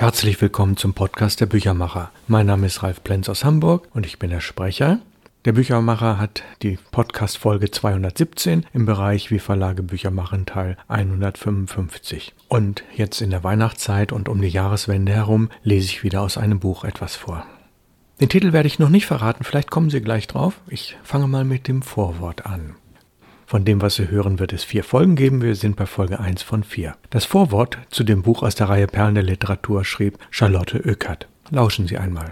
Herzlich willkommen zum Podcast der Büchermacher. Mein Name ist Ralf Plenz aus Hamburg und ich bin der Sprecher. Der Büchermacher hat die Podcast-Folge 217 im Bereich Wie Verlage Bücher machen Teil 155. Und jetzt in der Weihnachtszeit und um die Jahreswende herum lese ich wieder aus einem Buch etwas vor. Den Titel werde ich noch nicht verraten, vielleicht kommen Sie gleich drauf. Ich fange mal mit dem Vorwort an. Von dem, was Sie hören, wird es vier Folgen geben. Wir sind bei Folge 1 von 4. Das Vorwort zu dem Buch aus der Reihe Perlen der Literatur schrieb Charlotte Oeckert. Lauschen Sie einmal.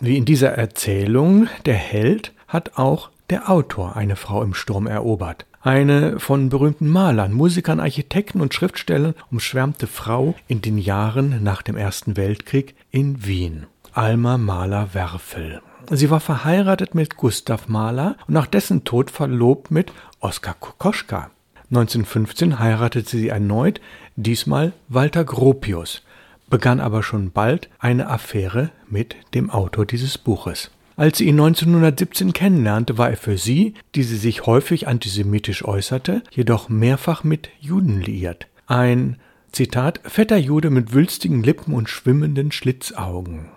Wie in dieser Erzählung der Held hat auch der Autor eine Frau im Sturm erobert. Eine von berühmten Malern, Musikern, Architekten und Schriftstellern umschwärmte Frau in den Jahren nach dem Ersten Weltkrieg in Wien. Alma Mahler-Werfel. Sie war verheiratet mit Gustav Mahler und nach dessen Tod verlobt mit Oskar Kokoschka. 1915 heiratete sie erneut, diesmal Walter Gropius, begann aber schon bald eine Affäre mit dem Autor dieses Buches. Als sie ihn 1917 kennenlernte, war er für sie, die sie sich häufig antisemitisch äußerte, jedoch mehrfach mit Juden liiert. Ein, Zitat, fetter Jude mit wülstigen Lippen und schwimmenden Schlitzaugen.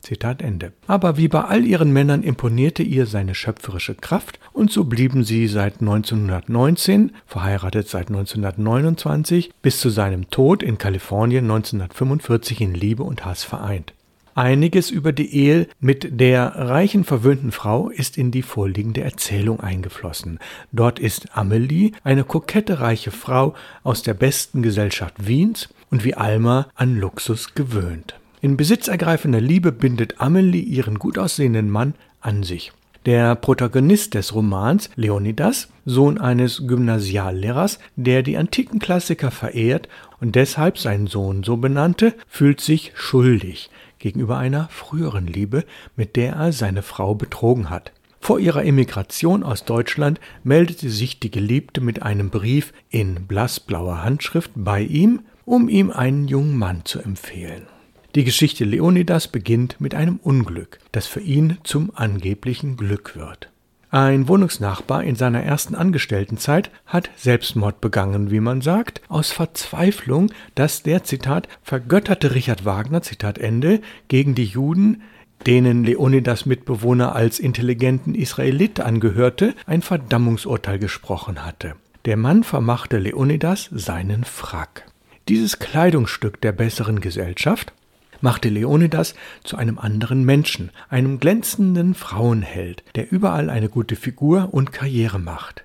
Zitat Ende. Aber wie bei all ihren Männern imponierte ihr seine schöpferische Kraft und so blieben sie seit 1919, verheiratet seit 1929, bis zu seinem Tod in Kalifornien 1945 in Liebe und Hass vereint. Einiges über die Ehe mit der reichen, verwöhnten Frau ist in die vorliegende Erzählung eingeflossen. Dort ist Amelie eine kokette, reiche Frau aus der besten Gesellschaft Wiens und wie Alma an Luxus gewöhnt. In besitzergreifender Liebe bindet Amelie ihren gut aussehenden Mann an sich. Der Protagonist des Romans, Leonidas, Sohn eines Gymnasiallehrers, der die antiken Klassiker verehrt und deshalb seinen Sohn so benannte, fühlt sich schuldig gegenüber einer früheren Liebe, mit der er seine Frau betrogen hat. Vor ihrer Emigration aus Deutschland meldete sich die Geliebte mit einem Brief in blassblauer Handschrift bei ihm, um ihm einen jungen Mann zu empfehlen. Die Geschichte Leonidas beginnt mit einem Unglück, das für ihn zum angeblichen Glück wird. Ein Wohnungsnachbar in seiner ersten Angestelltenzeit hat Selbstmord begangen, wie man sagt, aus Verzweiflung, dass der Zitat vergötterte Richard Wagner Zitat Ende gegen die Juden, denen Leonidas Mitbewohner als intelligenten Israelit angehörte, ein Verdammungsurteil gesprochen hatte. Der Mann vermachte Leonidas seinen Frack. Dieses Kleidungsstück der besseren Gesellschaft machte Leonidas zu einem anderen Menschen, einem glänzenden Frauenheld, der überall eine gute Figur und Karriere macht.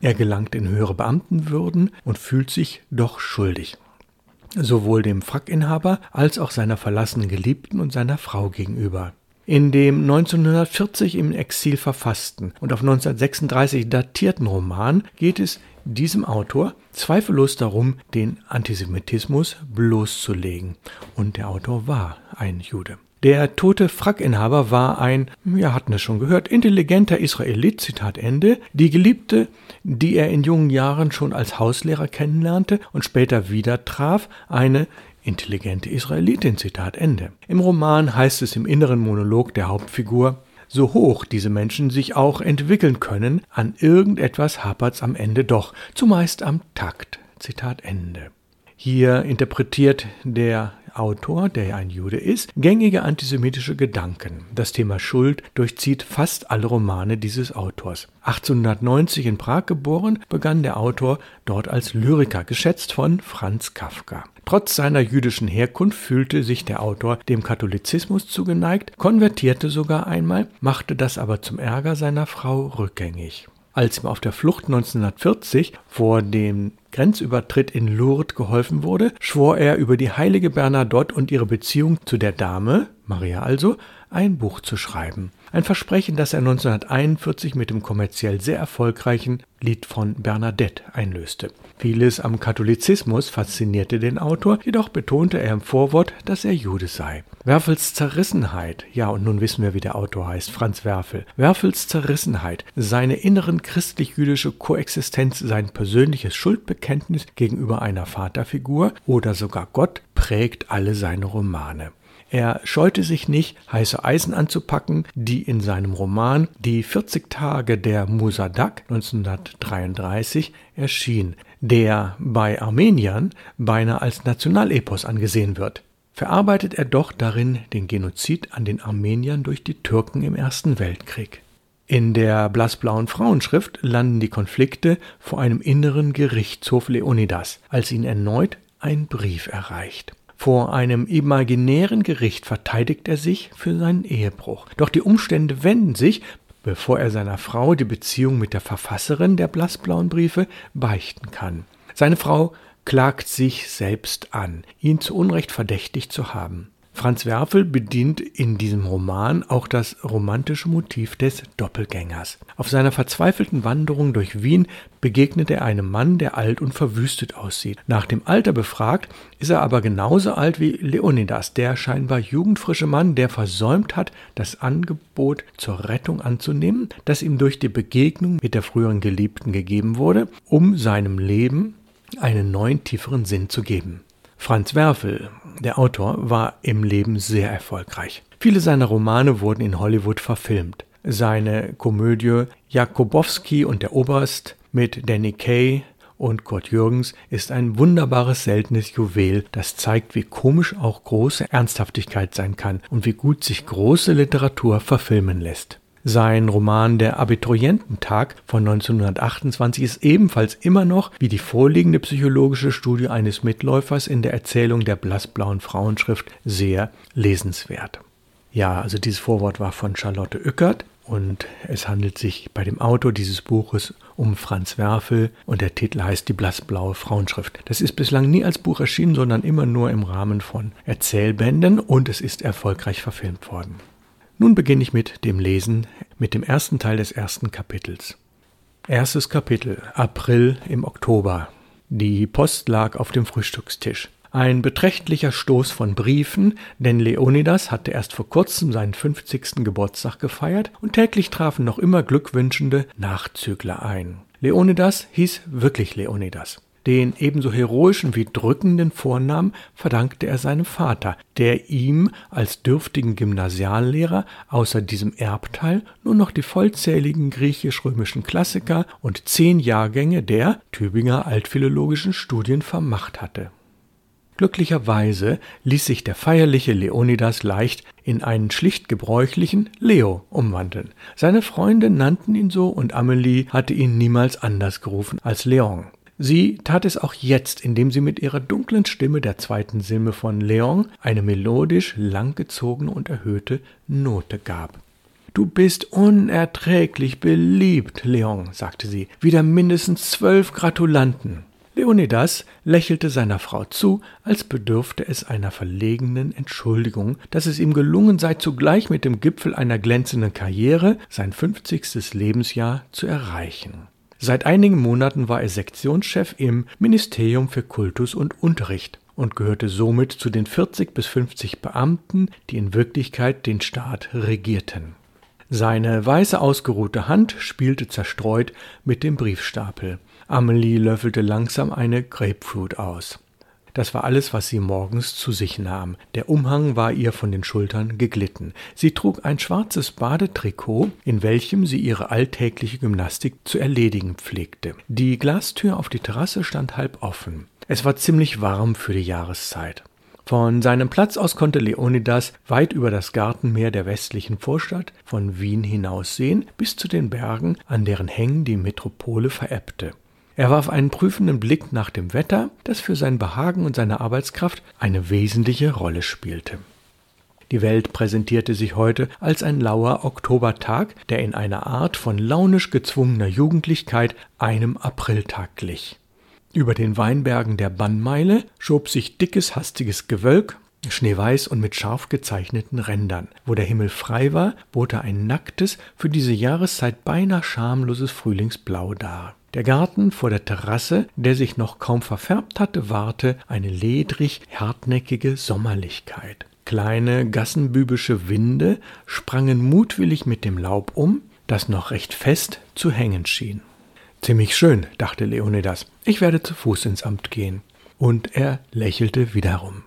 Er gelangt in höhere Beamtenwürden und fühlt sich doch schuldig. Sowohl dem Frackinhaber als auch seiner verlassenen Geliebten und seiner Frau gegenüber. In dem 1940 im Exil verfassten und auf 1936 datierten Roman geht es diesem Autor zweifellos darum, den Antisemitismus bloßzulegen. Und der Autor war ein Jude. Der tote Frackinhaber war ein, wir hatten es schon gehört, intelligenter Israelit, Zitat Ende, die Geliebte, die er in jungen Jahren schon als Hauslehrer kennenlernte und später wieder traf, eine intelligente Israelitin, Zitat Ende. Im Roman heißt es im inneren Monolog der Hauptfigur, so hoch diese Menschen sich auch entwickeln können, an irgendetwas hapert's am Ende doch, zumeist am Takt. Zitat Ende. Hier interpretiert der Autor, der ja ein Jude ist, gängige antisemitische Gedanken. Das Thema Schuld durchzieht fast alle Romane dieses Autors. 1890 in Prag geboren, begann der Autor dort als Lyriker, geschätzt von Franz Kafka. Trotz seiner jüdischen Herkunft fühlte sich der Autor dem Katholizismus zugeneigt, konvertierte sogar einmal, machte das aber zum Ärger seiner Frau rückgängig. Als ihm auf der Flucht 1940 vor dem Grenzübertritt in Lourdes geholfen wurde, schwor er über die heilige Bernadotte und ihre Beziehung zu der Dame, Maria also, ein Buch zu schreiben. Ein Versprechen, das er 1941 mit dem kommerziell sehr erfolgreichen Lied von Bernadette einlöste. Vieles am Katholizismus faszinierte den Autor, jedoch betonte er im Vorwort, dass er Jude sei. Werfels Zerrissenheit, ja und nun wissen wir, wie der Autor heißt, Franz Werfel. Werfels Zerrissenheit, seine inneren christlich-jüdische Koexistenz, sein persönliches Schuldbekenntnis gegenüber einer Vaterfigur oder sogar Gott prägt alle seine Romane. Er scheute sich nicht, heiße Eisen anzupacken, die in seinem Roman Die 40 Tage der Musadak 1933 erschien, der bei Armeniern beinahe als Nationalepos angesehen wird. verarbeitet er doch darin den Genozid an den Armeniern durch die Türken im Ersten Weltkrieg. In der blassblauen Frauenschrift landen die Konflikte vor einem inneren Gerichtshof Leonidas, als ihn erneut ein Brief erreicht. Vor einem imaginären Gericht verteidigt er sich für seinen Ehebruch. Doch die Umstände wenden sich, bevor er seiner Frau die Beziehung mit der Verfasserin der blassblauen Briefe beichten kann. Seine Frau klagt sich selbst an, ihn zu Unrecht verdächtigt zu haben. Franz Werfel bedient in diesem Roman auch das romantische Motiv des Doppelgängers. Auf seiner verzweifelten Wanderung durch Wien begegnet er einem Mann, der alt und verwüstet aussieht. Nach dem Alter befragt, ist er aber genauso alt wie Leonidas, der scheinbar jugendfrische Mann, der versäumt hat, das Angebot zur Rettung anzunehmen, das ihm durch die Begegnung mit der früheren Geliebten gegeben wurde, um seinem Leben einen neuen, tieferen Sinn zu geben. Franz Werfel, der Autor, war im Leben sehr erfolgreich. Viele seiner Romane wurden in Hollywood verfilmt. Seine Komödie Jakobowski und der Oberst mit Danny Kaye und Kurt Jürgens ist ein wunderbares, seltenes Juwel, das zeigt, wie komisch auch große Ernsthaftigkeit sein kann und wie gut sich große Literatur verfilmen lässt. Sein Roman Der Abituriententag von 1928 ist ebenfalls immer noch wie die vorliegende psychologische Studie eines Mitläufers in der Erzählung der blassblauen Frauenschrift sehr lesenswert. Ja, also dieses Vorwort war von Charlotte Ückert und es handelt sich bei dem Autor dieses Buches um Franz Werfel und der Titel heißt Die blassblaue Frauenschrift. Das ist bislang nie als Buch erschienen, sondern immer nur im Rahmen von Erzählbänden und es ist erfolgreich verfilmt worden. Nun beginne ich mit dem Lesen, mit dem ersten Teil des ersten Kapitels. Erstes Kapitel, April im Oktober. Die Post lag auf dem Frühstückstisch. Ein beträchtlicher Stoß von Briefen, denn Leonidas hatte erst vor kurzem seinen 50. Geburtstag gefeiert und täglich trafen noch immer glückwünschende Nachzügler ein. Leonidas hieß wirklich Leonidas. Den ebenso heroischen wie drückenden Vornamen verdankte er seinem Vater, der ihm als dürftigen Gymnasiallehrer außer diesem Erbteil nur noch die vollzähligen griechisch-römischen Klassiker und zehn Jahrgänge der Tübinger altphilologischen Studien vermacht hatte. Glücklicherweise ließ sich der feierliche Leonidas leicht in einen schlicht gebräuchlichen Leo umwandeln. Seine Freunde nannten ihn so und Amelie hatte ihn niemals anders gerufen als Leon. Sie tat es auch jetzt, indem sie mit ihrer dunklen Stimme der zweiten Silbe von Leon eine melodisch langgezogene und erhöhte Note gab. Du bist unerträglich beliebt, Leon, sagte sie. Wieder mindestens zwölf Gratulanten. Leonidas lächelte seiner Frau zu, als bedürfte es einer verlegenen Entschuldigung, dass es ihm gelungen sei, zugleich mit dem Gipfel einer glänzenden Karriere sein fünfzigstes Lebensjahr zu erreichen. Seit einigen Monaten war er Sektionschef im Ministerium für Kultus und Unterricht und gehörte somit zu den 40 bis 50 Beamten, die in Wirklichkeit den Staat regierten. Seine weiße ausgeruhte Hand spielte zerstreut mit dem Briefstapel. Amelie löffelte langsam eine Grapefruit aus. Das war alles, was sie morgens zu sich nahm. Der Umhang war ihr von den Schultern geglitten. Sie trug ein schwarzes Badetrikot, in welchem sie ihre alltägliche Gymnastik zu erledigen pflegte. Die Glastür auf die Terrasse stand halb offen. Es war ziemlich warm für die Jahreszeit. Von seinem Platz aus konnte Leonidas weit über das Gartenmeer der westlichen Vorstadt von Wien hinaussehen, bis zu den Bergen, an deren Hängen die Metropole verebbte. Er warf einen prüfenden Blick nach dem Wetter, das für sein Behagen und seine Arbeitskraft eine wesentliche Rolle spielte. Die Welt präsentierte sich heute als ein lauer Oktobertag, der in einer Art von launisch gezwungener Jugendlichkeit einem Apriltag glich. Über den Weinbergen der Bannmeile schob sich dickes, hastiges Gewölk, schneeweiß und mit scharf gezeichneten Rändern. Wo der Himmel frei war, bot er ein nacktes, für diese Jahreszeit beinahe schamloses Frühlingsblau dar. Der Garten vor der Terrasse, der sich noch kaum verfärbt hatte, wahrte eine ledrig hartnäckige Sommerlichkeit. Kleine gassenbübische Winde sprangen mutwillig mit dem Laub um, das noch recht fest zu hängen schien. Ziemlich schön, dachte Leonidas. Ich werde zu Fuß ins Amt gehen. Und er lächelte wiederum.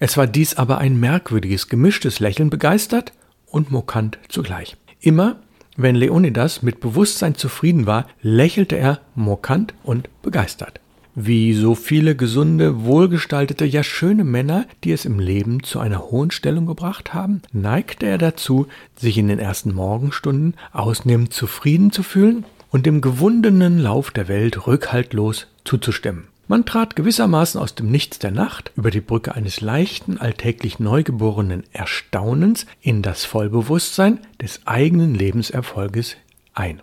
Es war dies aber ein merkwürdiges, gemischtes Lächeln, begeistert und mokant zugleich. Immer wenn Leonidas mit Bewusstsein zufrieden war, lächelte er mokant und begeistert. Wie so viele gesunde, wohlgestaltete, ja schöne Männer, die es im Leben zu einer hohen Stellung gebracht haben, neigte er dazu, sich in den ersten Morgenstunden ausnehmend zufrieden zu fühlen und dem gewundenen Lauf der Welt rückhaltlos zuzustimmen. Man trat gewissermaßen aus dem Nichts der Nacht über die Brücke eines leichten, alltäglich neugeborenen Erstaunens in das Vollbewusstsein des eigenen Lebenserfolges ein.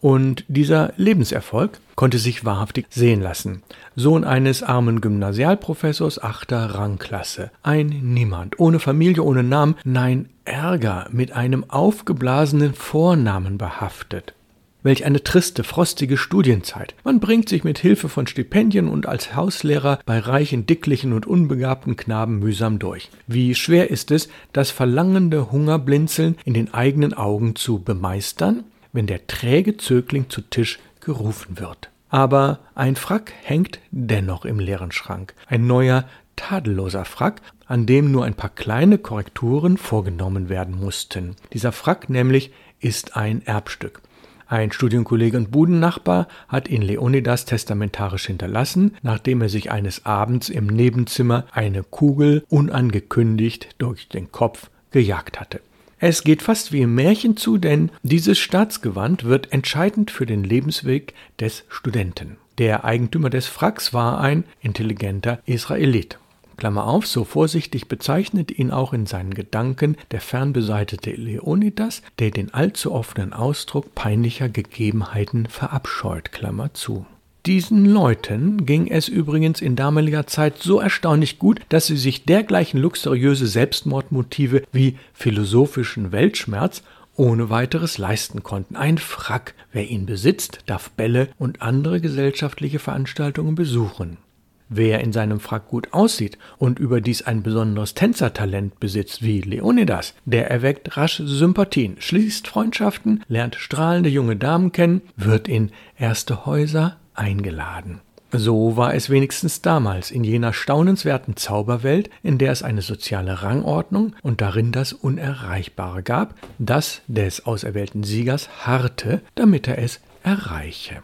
Und dieser Lebenserfolg konnte sich wahrhaftig sehen lassen. Sohn eines armen Gymnasialprofessors achter Rangklasse. Ein Niemand, ohne Familie, ohne Namen, nein, Ärger, mit einem aufgeblasenen Vornamen behaftet. Welch eine triste, frostige Studienzeit. Man bringt sich mit Hilfe von Stipendien und als Hauslehrer bei reichen, dicklichen und unbegabten Knaben mühsam durch. Wie schwer ist es, das verlangende Hungerblinzeln in den eigenen Augen zu bemeistern, wenn der träge Zögling zu Tisch gerufen wird. Aber ein Frack hängt dennoch im leeren Schrank. Ein neuer, tadelloser Frack, an dem nur ein paar kleine Korrekturen vorgenommen werden mussten. Dieser Frack nämlich ist ein Erbstück. Ein Studienkollege und Budennachbar hat ihn Leonidas testamentarisch hinterlassen, nachdem er sich eines Abends im Nebenzimmer eine Kugel unangekündigt durch den Kopf gejagt hatte. Es geht fast wie im Märchen zu, denn dieses Staatsgewand wird entscheidend für den Lebensweg des Studenten. Der Eigentümer des Fracks war ein intelligenter Israelit. Klammer auf, so vorsichtig bezeichnet ihn auch in seinen Gedanken der fernbeseitete Leonidas, der den allzu offenen Ausdruck peinlicher Gegebenheiten verabscheut, Klammer zu. Diesen Leuten ging es übrigens in damaliger Zeit so erstaunlich gut, dass sie sich dergleichen luxuriöse Selbstmordmotive wie philosophischen Weltschmerz ohne weiteres leisten konnten. Ein Frack, wer ihn besitzt, darf Bälle und andere gesellschaftliche Veranstaltungen besuchen. Wer in seinem Frack gut aussieht und überdies ein besonderes Tänzertalent besitzt wie Leonidas, der erweckt rasch Sympathien, schließt Freundschaften, lernt strahlende junge Damen kennen, wird in erste Häuser eingeladen. So war es wenigstens damals in jener staunenswerten Zauberwelt, in der es eine soziale Rangordnung und darin das Unerreichbare gab, das des auserwählten Siegers harrte, damit er es erreiche.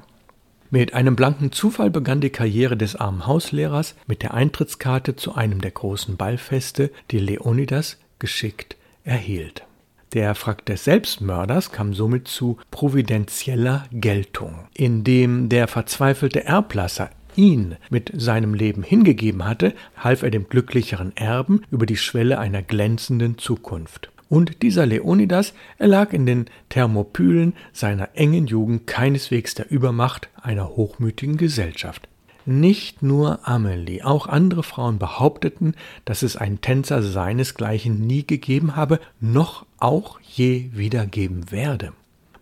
Mit einem blanken Zufall begann die Karriere des armen Hauslehrers mit der Eintrittskarte zu einem der großen Ballfeste, die Leonidas geschickt erhielt. Der Frack des Selbstmörders kam somit zu providentieller Geltung, indem der verzweifelte Erblasser ihn mit seinem Leben hingegeben hatte, half er dem glücklicheren Erben über die Schwelle einer glänzenden Zukunft. Und dieser Leonidas erlag in den Thermopylen seiner engen Jugend keineswegs der Übermacht einer hochmütigen Gesellschaft. Nicht nur Amelie, auch andere Frauen behaupteten, dass es einen Tänzer seinesgleichen nie gegeben habe, noch auch je wieder geben werde.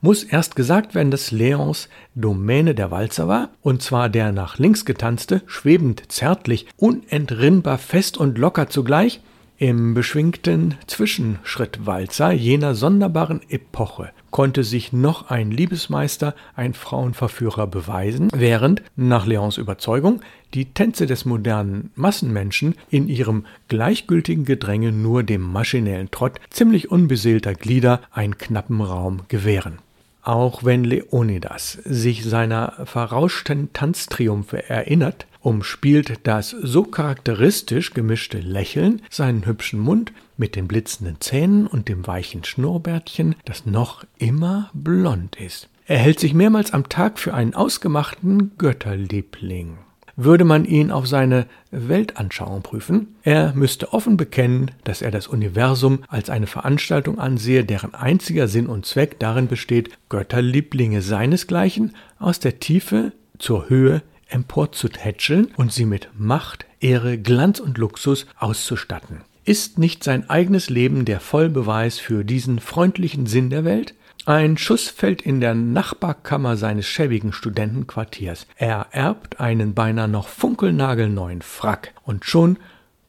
Muss erst gesagt werden, dass Leons Domäne der Walzer war, und zwar der nach links getanzte, schwebend, zärtlich, unentrinnbar fest und locker zugleich, im beschwingten Zwischenschrittwalzer jener sonderbaren Epoche konnte sich noch ein Liebesmeister, ein Frauenverführer beweisen, während, nach Leons Überzeugung, die Tänze des modernen Massenmenschen in ihrem gleichgültigen Gedränge nur dem maschinellen Trott ziemlich unbeseelter Glieder einen knappen Raum gewähren. Auch wenn Leonidas sich seiner verrauschten Tanztriumphe erinnert, umspielt das so charakteristisch gemischte Lächeln seinen hübschen Mund mit den blitzenden Zähnen und dem weichen Schnurrbärtchen, das noch immer blond ist. Er hält sich mehrmals am Tag für einen ausgemachten Götterliebling. Würde man ihn auf seine Weltanschauung prüfen, er müsste offen bekennen, dass er das Universum als eine Veranstaltung ansehe, deren einziger Sinn und Zweck darin besteht, Götterlieblinge seinesgleichen aus der Tiefe zur Höhe emporzutätscheln und sie mit Macht, Ehre, Glanz und Luxus auszustatten. Ist nicht sein eigenes Leben der Vollbeweis für diesen freundlichen Sinn der Welt? Ein Schuss fällt in der Nachbarkammer seines schäbigen Studentenquartiers. Er erbt einen beinahe noch funkelnagelneuen Frack und schon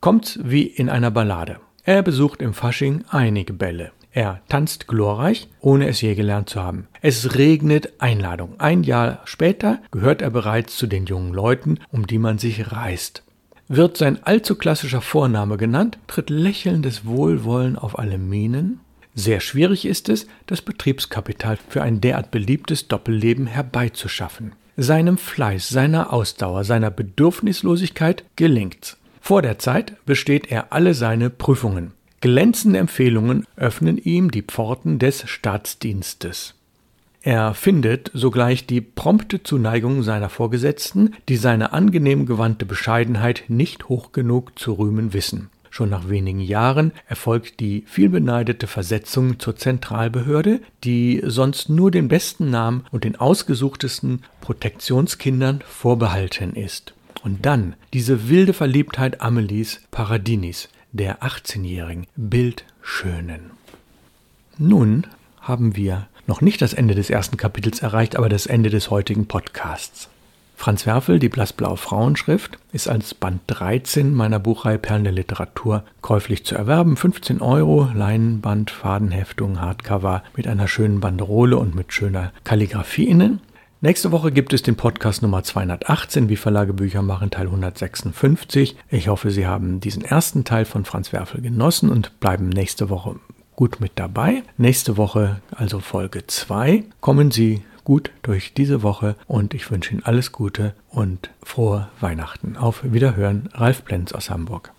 kommt's wie in einer Ballade. Er besucht im Fasching einige Bälle. Er tanzt glorreich, ohne es je gelernt zu haben. Es regnet Einladung. Ein Jahr später gehört er bereits zu den jungen Leuten, um die man sich reißt. Wird sein allzu klassischer Vorname genannt, tritt lächelndes Wohlwollen auf alle Minen. Sehr schwierig ist es, das Betriebskapital für ein derart beliebtes Doppelleben herbeizuschaffen. seinem Fleiß, seiner Ausdauer, seiner Bedürfnislosigkeit gelingt's. Vor der Zeit besteht er alle seine Prüfungen. Glänzende Empfehlungen öffnen ihm die Pforten des Staatsdienstes. Er findet sogleich die prompte Zuneigung seiner Vorgesetzten, die seine angenehm gewandte Bescheidenheit nicht hoch genug zu rühmen wissen. Schon nach wenigen Jahren erfolgt die vielbeneidete Versetzung zur Zentralbehörde, die sonst nur den besten Namen und den ausgesuchtesten Protektionskindern vorbehalten ist. Und dann diese wilde Verliebtheit Amelies Paradinis, der 18-jährigen Bildschönen. Nun haben wir noch nicht das Ende des ersten Kapitels erreicht, aber das Ende des heutigen Podcasts. Franz Werfel, die blassblaue Frauenschrift, ist als Band 13 meiner Buchreihe Perlen der Literatur käuflich zu erwerben. 15 Euro, Leinenband, Fadenheftung, Hardcover mit einer schönen Banderole und mit schöner Kalligrafie innen. Nächste Woche gibt es den Podcast Nummer 218, wie Verlage Bücher machen, Teil 156. Ich hoffe, Sie haben diesen ersten Teil von Franz Werfel genossen und bleiben nächste Woche gut mit dabei. Nächste Woche, also Folge 2, kommen Sie gut durch diese Woche und ich wünsche Ihnen alles Gute und frohe Weihnachten. Auf Wiederhören, Ralf Plenz aus Hamburg.